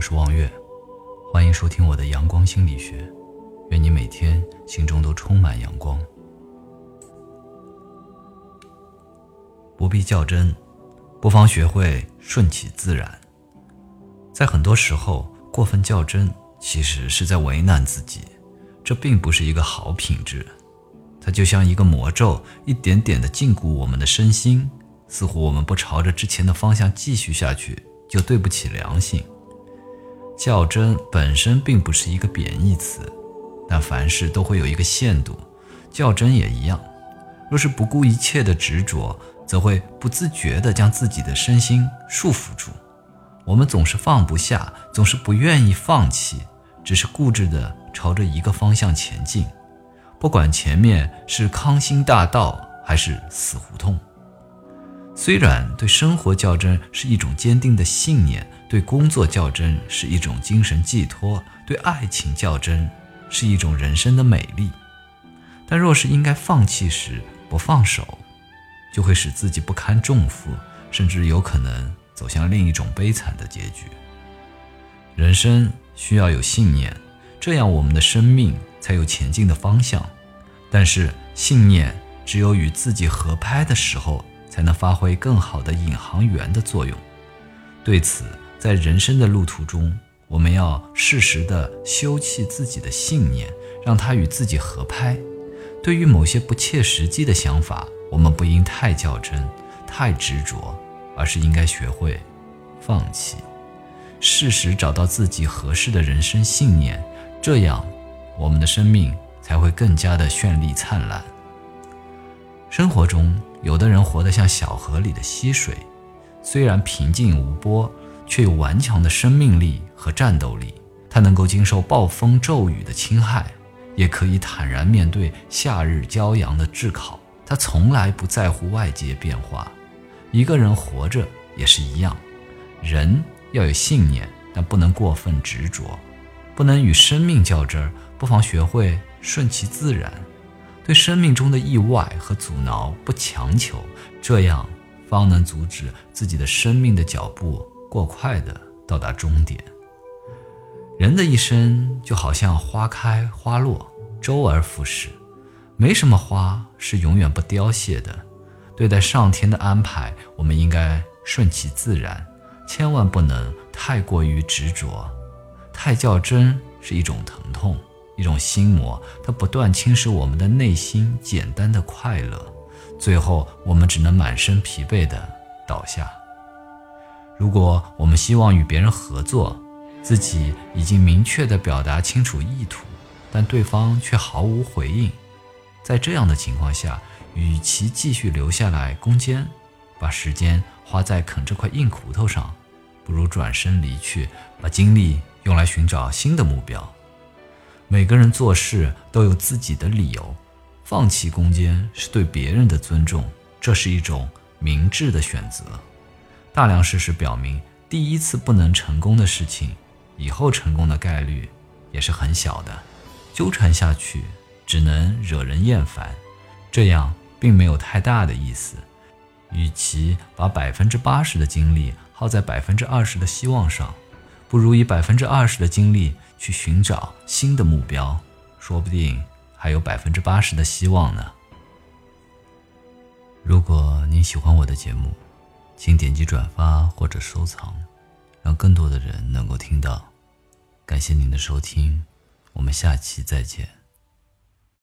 我是望月，欢迎收听我的阳光心理学。愿你每天心中都充满阳光。不必较真，不妨学会顺其自然。在很多时候，过分较真其实是在为难自己，这并不是一个好品质。它就像一个魔咒，一点点的禁锢我们的身心，似乎我们不朝着之前的方向继续下去，就对不起良心。较真本身并不是一个贬义词。但凡事都会有一个限度，较真也一样。若是不顾一切的执着，则会不自觉地将自己的身心束缚住。我们总是放不下，总是不愿意放弃，只是固执地朝着一个方向前进，不管前面是康兴大道还是死胡同。虽然对生活较真是一种坚定的信念，对工作较真是一种精神寄托，对爱情较真。是一种人生的美丽，但若是应该放弃时不放手，就会使自己不堪重负，甚至有可能走向另一种悲惨的结局。人生需要有信念，这样我们的生命才有前进的方向。但是信念只有与自己合拍的时候，才能发挥更好的引航员的作用。对此，在人生的路途中。我们要适时的修葺自己的信念，让它与自己合拍。对于某些不切实际的想法，我们不应太较真、太执着，而是应该学会放弃，适时找到自己合适的人生信念，这样我们的生命才会更加的绚丽灿烂。生活中，有的人活得像小河里的溪水，虽然平静无波。却有顽强的生命力和战斗力，它能够经受暴风骤雨的侵害，也可以坦然面对夏日骄阳的炙烤。它从来不在乎外界变化。一个人活着也是一样，人要有信念，但不能过分执着，不能与生命较真儿。不妨学会顺其自然，对生命中的意外和阻挠不强求，这样方能阻止自己的生命的脚步。过快的到达终点。人的一生就好像花开花落，周而复始，没什么花是永远不凋谢的。对待上天的安排，我们应该顺其自然，千万不能太过于执着。太较真是一种疼痛，一种心魔，它不断侵蚀我们的内心简单的快乐，最后我们只能满身疲惫的倒下。如果我们希望与别人合作，自己已经明确地表达清楚意图，但对方却毫无回应，在这样的情况下，与其继续留下来攻坚，把时间花在啃这块硬骨头上，不如转身离去，把精力用来寻找新的目标。每个人做事都有自己的理由，放弃攻坚是对别人的尊重，这是一种明智的选择。大量事实表明，第一次不能成功的事情，以后成功的概率也是很小的。纠缠下去只能惹人厌烦，这样并没有太大的意思。与其把百分之八十的精力耗在百分之二十的希望上，不如以百分之二十的精力去寻找新的目标，说不定还有百分之八十的希望呢。如果您喜欢我的节目，请点击转发或者收藏，让更多的人能够听到。感谢您的收听，我们下期再见。